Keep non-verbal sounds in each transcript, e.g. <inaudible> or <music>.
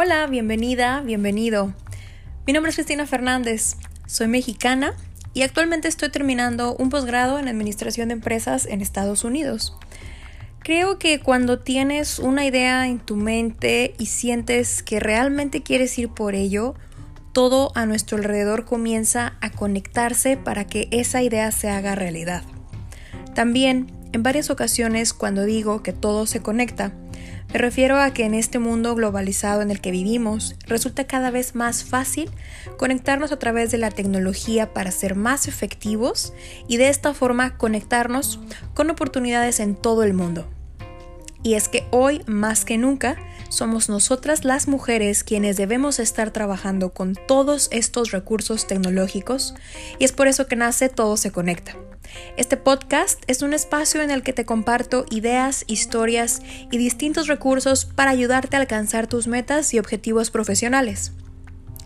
Hola, bienvenida, bienvenido. Mi nombre es Cristina Fernández, soy mexicana y actualmente estoy terminando un posgrado en Administración de Empresas en Estados Unidos. Creo que cuando tienes una idea en tu mente y sientes que realmente quieres ir por ello, todo a nuestro alrededor comienza a conectarse para que esa idea se haga realidad. También, en varias ocasiones cuando digo que todo se conecta, me refiero a que en este mundo globalizado en el que vivimos, resulta cada vez más fácil conectarnos a través de la tecnología para ser más efectivos y de esta forma conectarnos con oportunidades en todo el mundo. Y es que hoy, más que nunca, somos nosotras las mujeres quienes debemos estar trabajando con todos estos recursos tecnológicos y es por eso que nace Todo se conecta. Este podcast es un espacio en el que te comparto ideas, historias y distintos recursos para ayudarte a alcanzar tus metas y objetivos profesionales.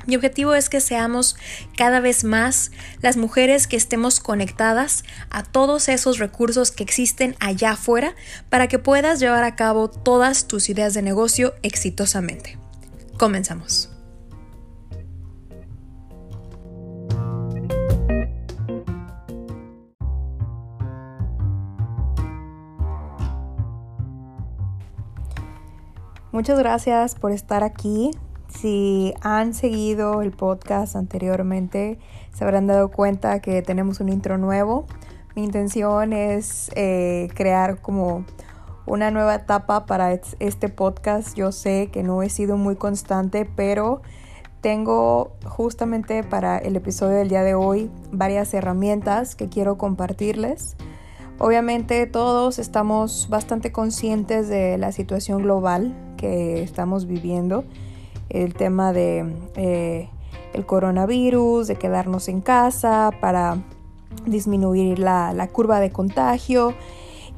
Mi objetivo es que seamos cada vez más las mujeres que estemos conectadas a todos esos recursos que existen allá afuera para que puedas llevar a cabo todas tus ideas de negocio exitosamente. Comenzamos. Muchas gracias por estar aquí. Si han seguido el podcast anteriormente, se habrán dado cuenta que tenemos un intro nuevo. Mi intención es eh, crear como una nueva etapa para este podcast. Yo sé que no he sido muy constante, pero tengo justamente para el episodio del día de hoy varias herramientas que quiero compartirles. Obviamente todos estamos bastante conscientes de la situación global que estamos viviendo, el tema de eh, el coronavirus, de quedarnos en casa para disminuir la, curva de contagio.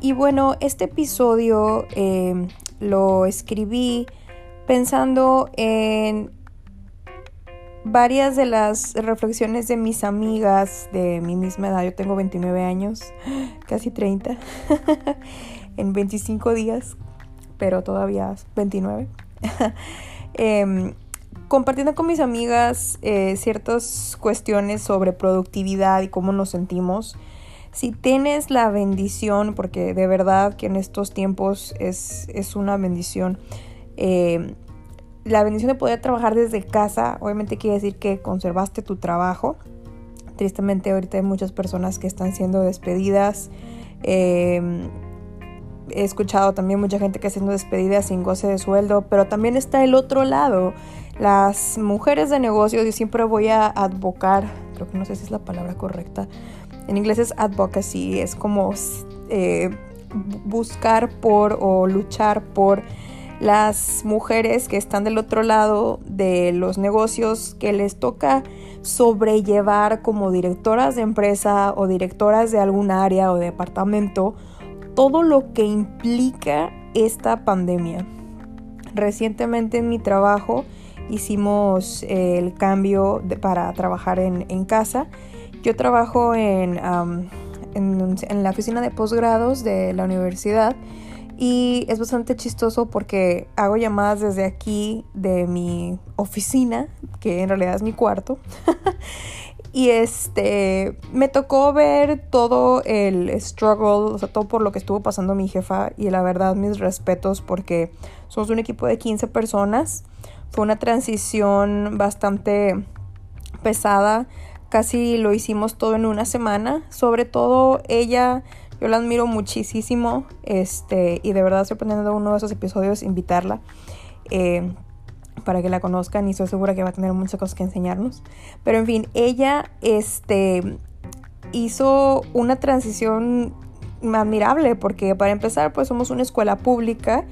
Y bueno, este episodio eh, lo escribí pensando en varias de las reflexiones de mis amigas de mi misma edad. Yo tengo 29 años, <gasps> casi 30, <laughs> en 25 días, pero todavía 29. <laughs> Em, compartiendo con mis amigas eh, ciertas cuestiones sobre productividad y cómo nos sentimos. Si tienes la bendición, porque de verdad que en estos tiempos es, es una bendición, eh, la bendición de poder trabajar desde casa, obviamente quiere decir que conservaste tu trabajo. Tristemente ahorita hay muchas personas que están siendo despedidas. Em, he escuchado también mucha gente que siendo despedida sin goce de sueldo, pero también está el otro lado. Las mujeres de negocios, yo siempre voy a advocar, creo que no sé si es la palabra correcta, en inglés es advocacy, es como eh, buscar por o luchar por las mujeres que están del otro lado de los negocios que les toca sobrellevar como directoras de empresa o directoras de algún área o departamento todo lo que implica esta pandemia. Recientemente en mi trabajo hicimos el cambio para trabajar en, casa. Yo trabajo en, en la oficina de posgrados de la universidad y es bastante chistoso porque hago llamadas desde aquí de mi oficina, que en realidad es mi cuarto. <laughs> y este me tocó ver todo el struggle, o sea, todo por lo que estuvo pasando mi jefa y la verdad mis respetos porque somos un equipo de 15 personas. Fue una transición bastante pesada, casi lo hicimos todo en una semana, sobre todo ella yo la admiro muchísimo este, y de verdad estoy planeando uno de esos episodios invitarla. Eh, para que la conozcan y estoy segura que va a tener muchas cosas que enseñarnos. Pero en fin, ella este, hizo una transición admirable porque para empezar pues somos una escuela pública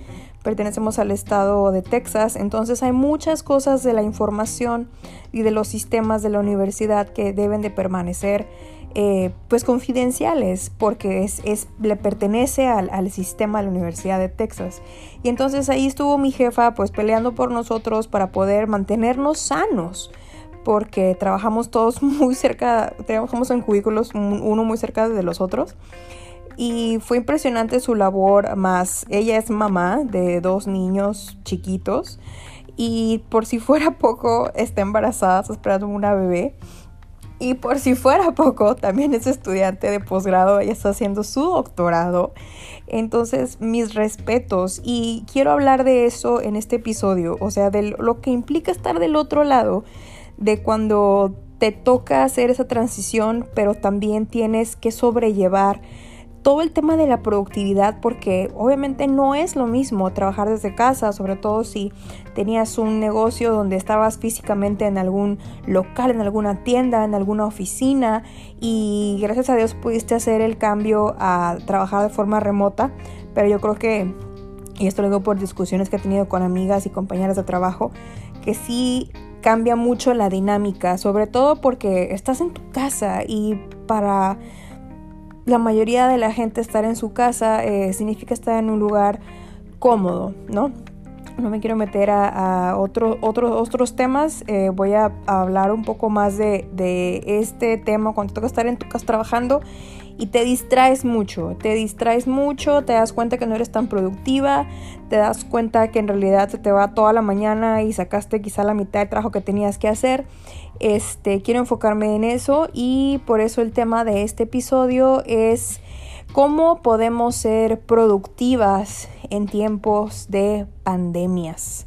pertenecemos al estado de Texas, entonces hay muchas cosas de la información y de los sistemas de la universidad que deben de permanecer eh, pues confidenciales porque es, le pertenece al, al, sistema de la Universidad de Texas. Y entonces ahí estuvo mi jefa pues peleando por nosotros para poder mantenernos sanos porque trabajamos todos <laughs> muy cerca, trabajamos en cubículos uno muy cerca de los otros. Y fue impresionante su labor, más ella es mamá de dos niños chiquitos Y por si fuera poco, está embarazada, está esperando una bebé. Y por si fuera <laughs> poco, también es estudiante de posgrado, ella está haciendo su doctorado. Entonces, mis respetos. Y quiero hablar de eso en este episodio, o sea, de lo que implica estar del otro lado, de cuando te toca hacer esa transición, pero también tienes que sobrellevar todo el tema de la productividad porque obviamente no es lo mismo trabajar desde casa, sobre todo si tenías un negocio donde estabas físicamente en algún local, en alguna tienda, en alguna oficina y gracias a Dios pudiste hacer el cambio a trabajar de forma remota, pero yo creo que, y esto lo digo por discusiones que he tenido con amigas y compañeras de trabajo, que sí cambia mucho la dinámica, sobre todo porque estás en tu casa y para la mayoría de la gente estar en su casa eh, significa estar en un lugar cómodo, ¿no? No me quiero meter a, otros otros temas, eh, voy a, hablar un poco más de, de este tema cuando toca estar en tu casa trabajando y te distraes mucho, te distraes mucho, te das cuenta que no eres tan productiva, te das cuenta que en realidad se te va toda la mañana y sacaste quizá la mitad del trabajo que tenías que hacer. Este, quiero enfocarme en eso y por eso el tema de este episodio es cómo podemos ser productivas en tiempos de pandemias.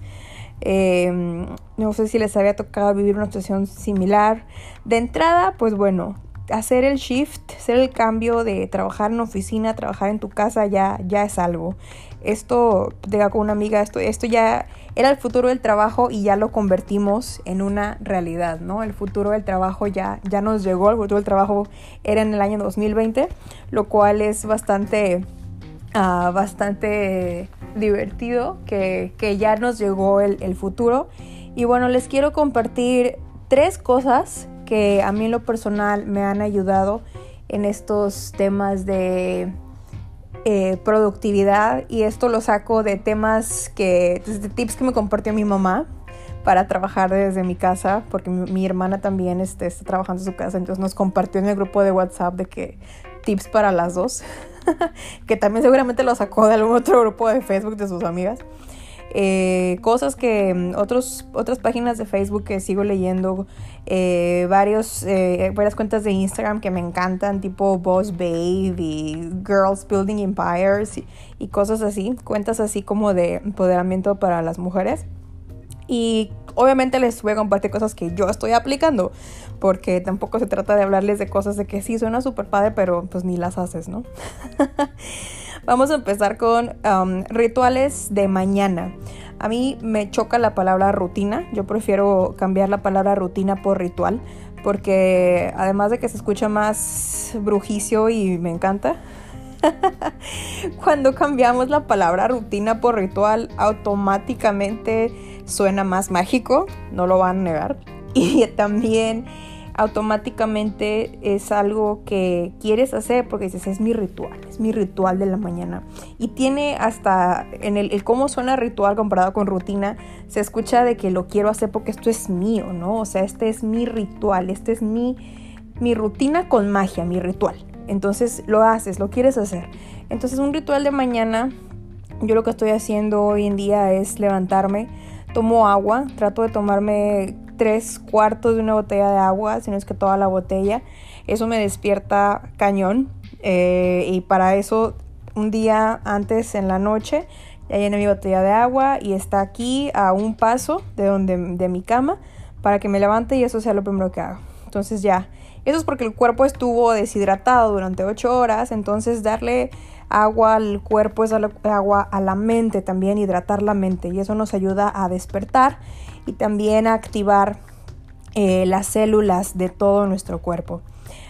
Em, no sé si les había tocado vivir una situación similar. De entrada, pues bueno, hacer el shift, hacer el cambio de trabajar en oficina, trabajar en tu casa ya, ya es algo. Esto, diga con una amiga, esto, esto ya era el futuro del trabajo y ya lo convertimos en una realidad, ¿no? El futuro del trabajo ya, ya nos llegó, el futuro del trabajo era en el año 2020, lo cual es bastante, uh, bastante divertido que, que, ya nos llegó el, el futuro. Y bueno, les quiero compartir tres cosas que a mí en lo personal me han ayudado en estos temas de eh, productividad y esto lo saco de temas que, de tips que me compartió mi mamá para trabajar desde mi casa, porque mi, hermana también este, está trabajando en su casa, entonces nos compartió en el grupo de WhatsApp de que tips para las dos, <laughs> que también seguramente lo sacó de algún otro grupo de Facebook de sus amigas. Eh, cosas que mm, otros, otras páginas de Facebook que sigo leyendo, eh, varios, eh, varias cuentas de Instagram que me encantan, tipo Boss Babe y Girls Building Empires y, y cosas así, cuentas así como de empoderamiento para las mujeres. Y obviamente les voy a compartir cosas que yo estoy aplicando, porque tampoco se trata de hablarles de cosas de que sí suena súper padre, pero pues ni las haces, ¿no? <laughs> Vamos a empezar con um, rituales de mañana. A mí me choca la palabra rutina. Yo prefiero cambiar la palabra rutina por ritual. Porque además de que se escucha más brujicio y me encanta, <laughs> cuando cambiamos la palabra rutina por ritual, automáticamente suena más mágico, no lo van a negar. <laughs> Y también automáticamente es algo que quieres hacer porque dices, es mi ritual, es mi ritual de la mañana. Y tiene hasta, en el, cómo suena ritual comparado con rutina, se escucha de que lo quiero hacer porque esto es mío, ¿no? O sea, este es mi ritual, este es mi, mi rutina con magia, mi ritual. Entonces lo haces, lo quieres hacer. Entonces un ritual de mañana, yo lo que estoy haciendo hoy en día es levantarme, tomo agua, trato de tomarme tres cuartos de una botella de agua, si no es que toda la botella. Eso me despierta cañón. Eh, y para eso, un día antes en la noche, ya llené mi botella de agua y está aquí a un paso de, donde, de mi cama para que me levante y eso sea lo primero que hago. Entonces ya, eso es porque el cuerpo estuvo deshidratado durante ocho horas, entonces darle agua al cuerpo es agua a la mente también, hidratar la mente y eso nos ayuda a despertar y también a activar eh, las células de todo nuestro cuerpo.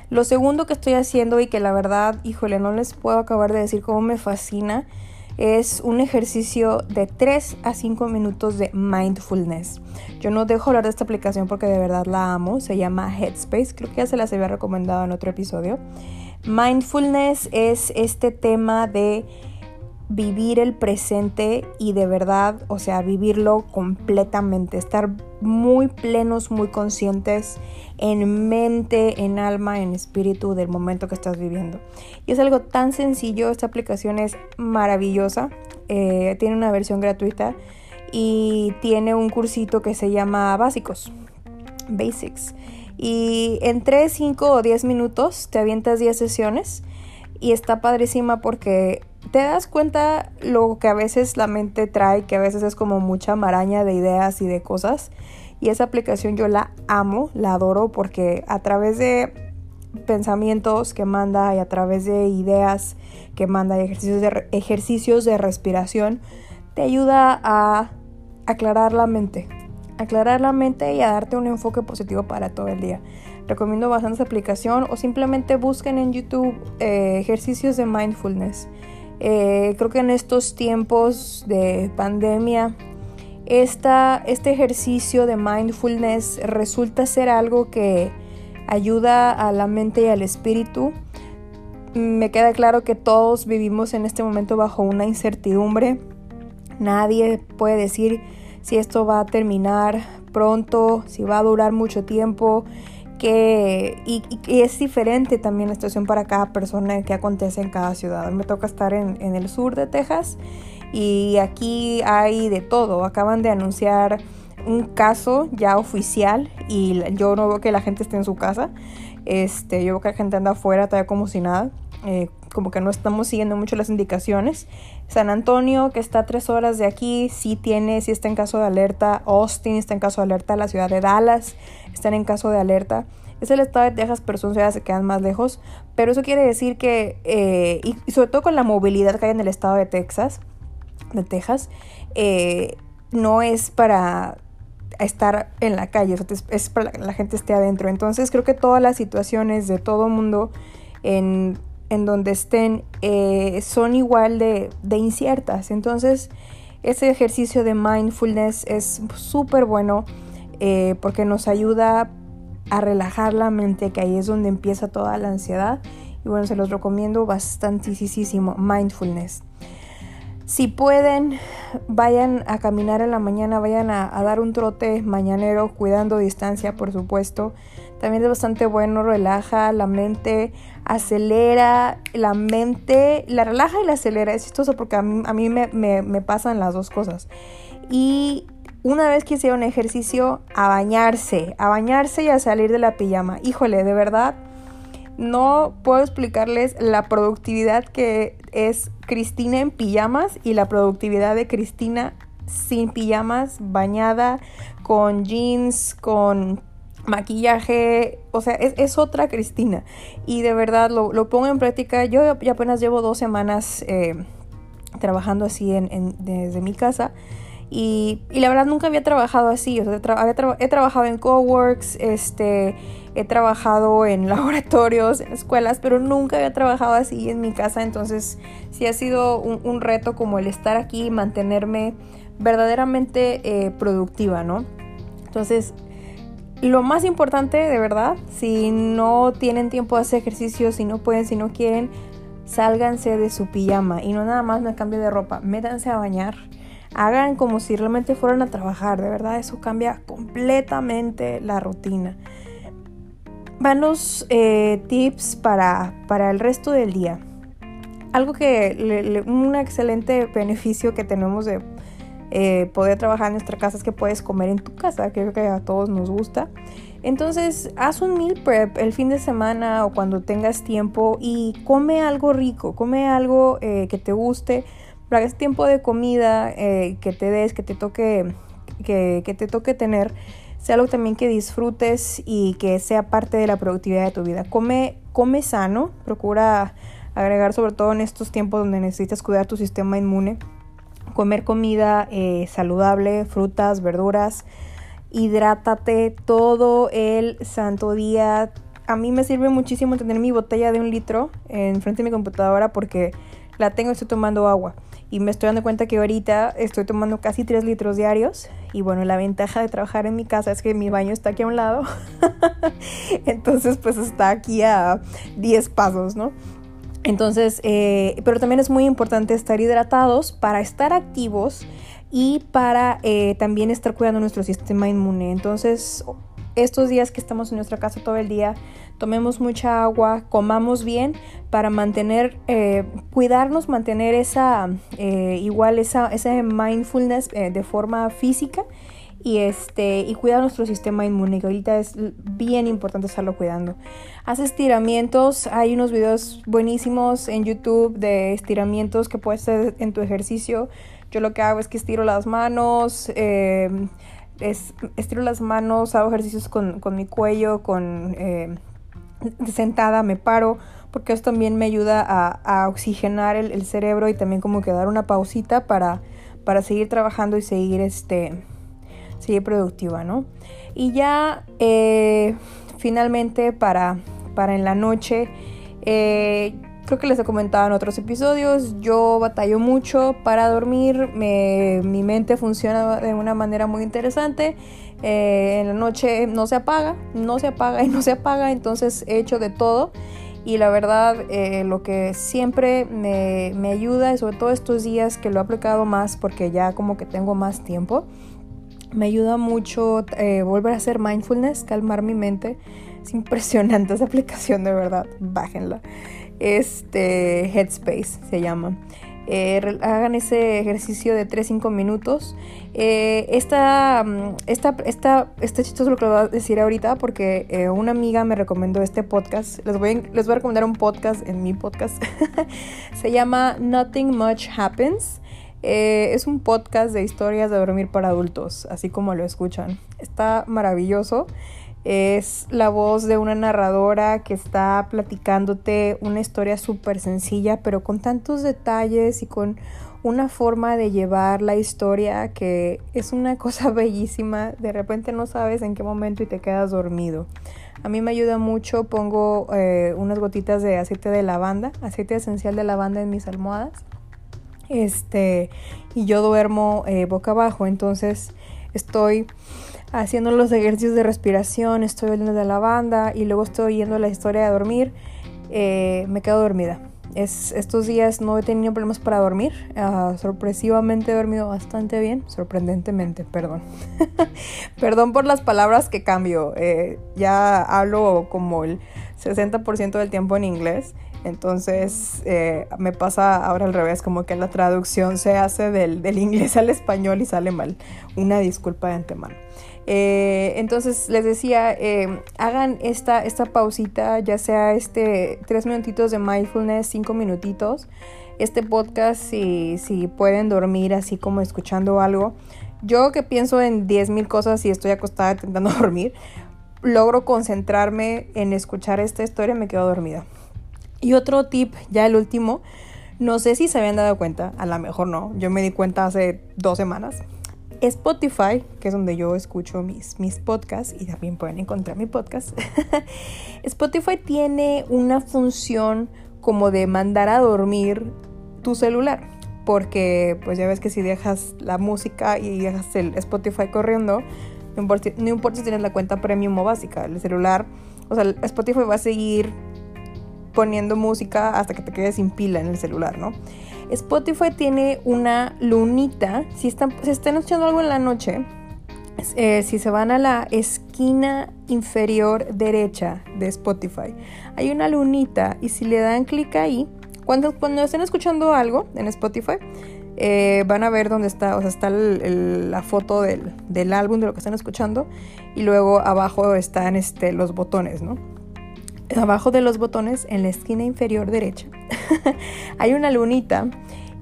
Lo segundo que estoy haciendo y que la verdad, híjole, no les puedo acabar de decir cómo me fascina, es un ejercicio de 3 a 5 minutos de mindfulness. Yo no dejo hablar de esta aplicación porque de verdad la amo, se llama Headspace, creo que ya se las había recomendado en otro episodio. Mindfulness es este tema de vivir el presente y de verdad, o sea, vivirlo completamente, estar muy plenos, muy conscientes en mente, en alma, en espíritu del momento que estás viviendo. Y es algo tan sencillo, esta aplicación es maravillosa, eh, tiene una versión gratuita y tiene un cursito que se llama Básicos, Basics. Y en 3, 5 o 10 minutos te avientas 10 sesiones y está padrísima porque te das cuenta lo que a veces la mente trae, que a veces es como mucha maraña de ideas y de cosas. Y esa aplicación yo la amo, la adoro porque a través de pensamientos que manda y a través de ideas que manda y ejercicios de, ejercicios de respiración, te ayuda a aclarar la mente. Aclarar la mente y a darte un enfoque positivo para todo el día. Recomiendo bastante esa aplicación o simplemente busquen en YouTube eh, ejercicios de mindfulness. Eh, creo que en estos tiempos de pandemia, esta, este ejercicio de mindfulness resulta ser algo que ayuda a la mente y al espíritu. Me queda claro que todos vivimos en este momento bajo una incertidumbre. Nadie puede decir si esto va a terminar pronto, si va a durar mucho tiempo que, y, es diferente también la situación para cada persona que acontece en cada ciudad. Me toca estar en, en el sur de Texas y aquí hay de todo. Acaban de anunciar un caso ya oficial y yo no veo que la gente esté en su casa. Este, yo veo que la gente anda afuera todavía como si nada. Eh, como que no estamos siguiendo mucho las indicaciones. San Antonio, que está a tres horas de aquí, sí tiene, sí está en caso de alerta. Austin está en caso de alerta. La ciudad de Dallas están en caso de alerta. Es el estado de Texas, pero son ciudades que quedan más lejos. Pero eso quiere decir que, eh, y, sobre todo con la movilidad que hay en el estado de Texas, de Texas, eh, no es para estar en la calle, es para que la gente esté adentro. Entonces creo que todas las situaciones de todo mundo en en donde estén eh, son igual de, inciertas. Entonces, ese ejercicio de mindfulness es súper bueno eh, porque nos ayuda a relajar la mente, que ahí es donde empieza toda la ansiedad. Y bueno, se los recomiendo bastantísimo, mindfulness. Si pueden, vayan a caminar en la mañana, vayan a, a dar un trote mañanero, cuidando distancia, por supuesto. También es bastante bueno, relaja la mente, acelera la mente, la relaja y la acelera. Es chistoso porque a mí, me, pasan las dos cosas. Y una vez que hicieron ejercicio, a bañarse, a bañarse y a salir de la pijama. Híjole, de verdad, no puedo explicarles la productividad que es Cristina en pijamas y la productividad de Cristina sin pijamas, bañada, con jeans, con maquillaje, o sea, es, otra Cristina. Y de verdad lo, pongo en práctica. Yo apenas llevo dos semanas eh, trabajando así desde mi casa. Y, la verdad nunca había trabajado así. O sea, he trabajado en coworks, este, he trabajado en <laughs> laboratorios, en escuelas, pero nunca había trabajado así en mi casa. Entonces sí ha sido un, reto como el estar aquí y mantenerme verdaderamente eh, productiva, ¿no? Entonces lo más importante, de verdad, si no tienen tiempo de hacer ejercicio, si no pueden, si no quieren, sálganse de su pijama y no nada más me cambie de ropa, métanse a bañar. Hagan como si realmente fueran a trabajar, de verdad, eso cambia completamente la rutina. Vanos eh, tips para, para el resto del día. Algo que, un excelente beneficio que tenemos de eh, poder trabajar en nuestra casa es que puedes comer en tu casa, creo que a todos nos gusta. Entonces, haz un meal prep el fin de semana o cuando tengas tiempo y come algo rico, come algo eh, que te guste, para que es tiempo de comida eh, que te des, que te toque, que, que te toque tener, sea algo también que disfrutes y que sea parte de la productividad de tu vida. Come, come sano, procura agregar sobre todo en estos tiempos donde necesitas cuidar tu sistema inmune comer comida eh, saludable, frutas, verduras, hidrátate todo el santo día. A mí me sirve muchísimo tener mi botella de un litro en frente de mi computadora porque la tengo y estoy tomando agua. Y me estoy dando cuenta que ahorita estoy tomando casi 3 litros diarios. Y bueno, la ventaja de trabajar en mi casa es que mi baño está aquí a un lado. <laughs> Entonces pues está aquí a 10 pasos, ¿no? Entonces, eh, pero también es muy importante estar hidratados para estar activos y para eh, también estar cuidando nuestro sistema inmune. Entonces, estos días que estamos en nuestra casa todo el día, tomemos mucha agua, comamos bien para mantener, eh, cuidarnos, mantener esa, eh, igual esa, esa mindfulness eh, de forma física y este y cuidar nuestro sistema inmune que ahorita es bien importante estarlo cuidando. Haz estiramientos hay unos videos buenísimos en YouTube de estiramientos que puedes hacer en tu ejercicio. Yo lo que hago es que estiro las manos estiro las manos hago ejercicios con, mi cuello con sentada, me paro, porque eso también me ayuda a, oxigenar el, cerebro y también como que dar una pausita para, para seguir trabajando y seguir, este, seguir productiva, ¿no? Y ya eh, finalmente para, para en la noche, eh, creo que les he comentado en otros episodios, yo batallo mucho para dormir, mi mente funciona de una manera muy interesante, eh, en la noche no se apaga, no se apaga y no se apaga, entonces he hecho de todo y la verdad eh, lo que siempre me, me, ayuda, y sobre todo estos días que lo he aplicado más porque ya como que tengo más tiempo, me ayuda mucho eh, volver a hacer mindfulness, calmar mi mente. Es impresionante esa <laughs> aplicación, de verdad, bájenla este Headspace se llama. Eh, hagan ese ejercicio de 3-5 minutos. Eh, esta, mm, esta, esta, este chistoso lo que voy a decir ahorita porque eh, una amiga me recomendó este podcast. Les voy, les voy a recomendar un podcast en mi podcast. <laughs> se llama Nothing Much Happens. es un podcast de historias de dormir para adultos, así como lo escuchan. Está maravilloso. Es la voz de una narradora que está platicándote una historia súper sencilla, pero con tantos detalles y con una forma de llevar la historia que es una <laughs> cosa bellísima. De repente no sabes en qué momento y te quedas dormido. A mí me ayuda mucho, pongo eh, unas gotitas de aceite de lavanda, aceite esencial de lavanda en mis almohadas. Este, y yo duermo eh, boca abajo, entonces estoy haciendo los ejercicios de respiración, estoy oyendo de la banda y luego estoy oyendo la historia de dormir, eh, me quedo dormida. Es, estos días no he tenido problemas para dormir. Uh, sorpresivamente he dormido bastante bien. Sorprendentemente, perdón. <laughs> perdón por las palabras que cambio. Eh, ya hablo como el 60% del tiempo en inglés. Entonces eh, me pasa ahora al revés, como que la traducción se hace del, <laughs> inglés al español y sale mal. Una disculpa de antemano. Eh, entonces les decía, eh, hagan esta, esta pausita, ya sea este tres minutitos de mindfulness, cinco minutitos. Este podcast, si, si pueden dormir así como escuchando algo. Yo que pienso en 10.000 cosas y estoy acostada intentando <laughs> dormir, logro concentrarme en escuchar esta historia y me quedo dormida. Y otro tip, ya el último, no sé si se habían dado cuenta, a lo mejor no, yo me di cuenta hace dos semanas, Spotify, que es donde yo escucho mis, mis podcasts y también pueden encontrar mi podcast, <laughs> Spotify tiene una función como de mandar a dormir tu celular. Porque pues ya ves que si dejas la música y dejas el Spotify corriendo, no importa, no importa si tienes la cuenta premium o básica, el celular, o sea, Spotify va a seguir poniendo música hasta que te quedes sin pila en el celular, ¿no? Spotify tiene una lunita. Si están, si están escuchando algo en la noche, eh, si se van a la esquina inferior derecha de Spotify, hay una lunita y si le dan clic ahí, cuando, cuando estén escuchando algo en Spotify, eh, van a ver dónde está, o sea, está la foto del, del, álbum de lo que están escuchando y luego abajo están este, los botones, ¿no? Abajo de los botones, en la esquina inferior derecha, <laughs> hay una lunita.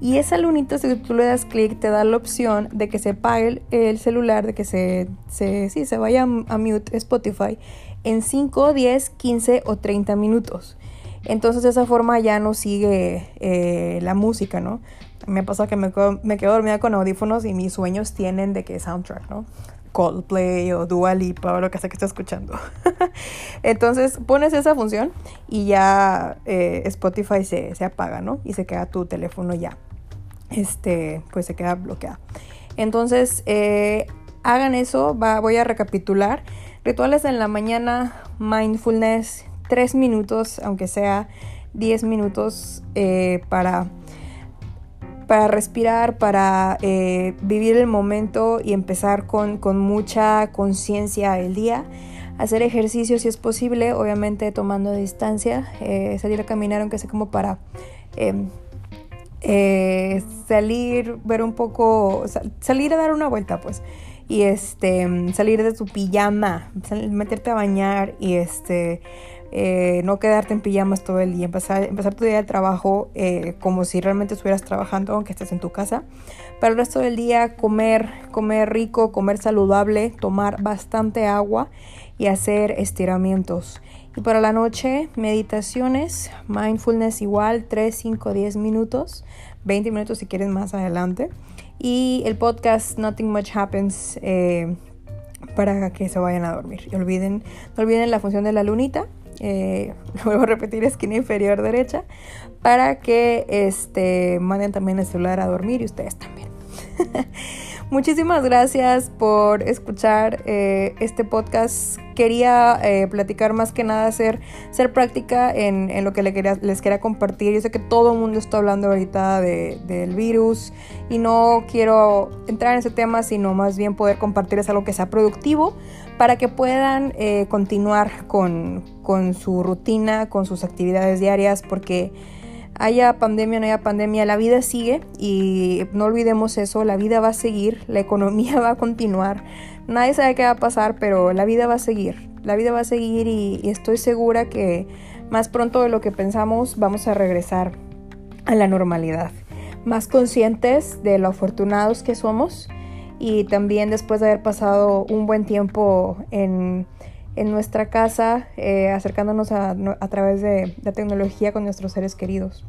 Y esa lunita, si tú le das clic, te da la opción de que se apague el, celular, de que se, se, sí, se vaya a mute Spotify en 5, 10, 15 o 30 minutos. Entonces de esa forma ya no sigue eh, la música, ¿no? Me pasa que me me quedo dormida con audífonos y mis sueños tienen de que soundtrack, ¿no? Coldplay o Dua Lipa o lo que sea que estés escuchando. <laughs> Entonces pones esa función y ya eh, Spotify se, apaga, ¿no? Y se queda tu teléfono ya. Este, pues se queda bloqueado. Entonces, eh, hagan eso. Va, voy a recapitular. Rituales en la mañana, mindfulness, 3 minutos, aunque sea 10 minutos eh, para para respirar, para eh, vivir el momento y empezar con, mucha conciencia el día. hacer ejercicio si es posible, obviamente tomando distancia, eh, salir a caminar aunque sea como para em, eh, salir, ver un poco, salir a dar una vuelta pues y este salir de tu pijama, meterte a bañar y este eh, no quedarte en pijamas todo el día, empezar, empezar tu día de trabajo eh, como si realmente estuvieras trabajando, aunque estés en tu casa. Pero el resto del día comer, comer rico, comer saludable, tomar bastante agua y hacer estiramientos. Y para la noche, meditaciones, mindfulness igual, 3, 5, 10 minutos, 20 minutos si quieres más adelante. Y el podcast Nothing Much Happens eh, para que se vayan a dormir. Y olviden, no olviden la función de la lunita eh, <laughs> vuelvo a repetir, esquina inferior derecha, para que este, manden también el celular a dormir y ustedes también. <laughs> Muchísimas gracias por escuchar eh, este podcast. Quería eh, platicar más que nada, ser, ser práctica en, lo que les quería, compartir. Yo sé que todo el mundo está hablando ahorita del virus y no quiero entrar en ese tema, sino más bien poder compartirles algo que sea productivo para que puedan eh, continuar con, con su rutina, con sus actividades diarias, porque haya pandemia o no haya pandemia, la vida sigue y no olvidemos eso, la vida va a seguir, la economía <laughs> va a continuar, nadie sabe qué va a pasar, pero la vida va a seguir, la vida va a seguir y, y estoy segura que más pronto de lo que pensamos vamos a regresar a la normalidad, más conscientes de lo afortunados que somos y también después de haber pasado un buen tiempo en, nuestra casa, eh, acercándonos a, a, través de la tecnología con nuestros seres queridos.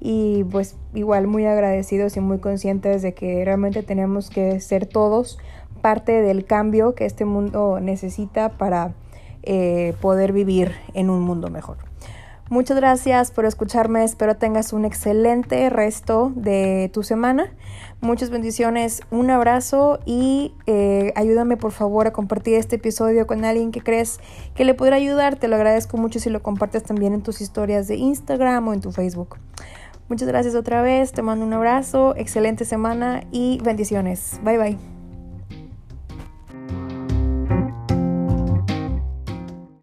Y pues igual muy agradecidos y muy conscientes de que realmente tenemos que ser todos parte del cambio que este mundo necesita para eh, poder vivir en un mundo mejor. Muchas gracias por escucharme, espero tengas un excelente resto de tu semana. Muchas bendiciones, un abrazo y eh, ayúdame por favor a compartir este episodio con alguien que crees que le podrá ayudar. Te lo agradezco mucho si lo compartes también en tus historias de Instagram o en tu Facebook. Muchas gracias otra vez, te mando un abrazo, excelente semana y bendiciones. Bye bye.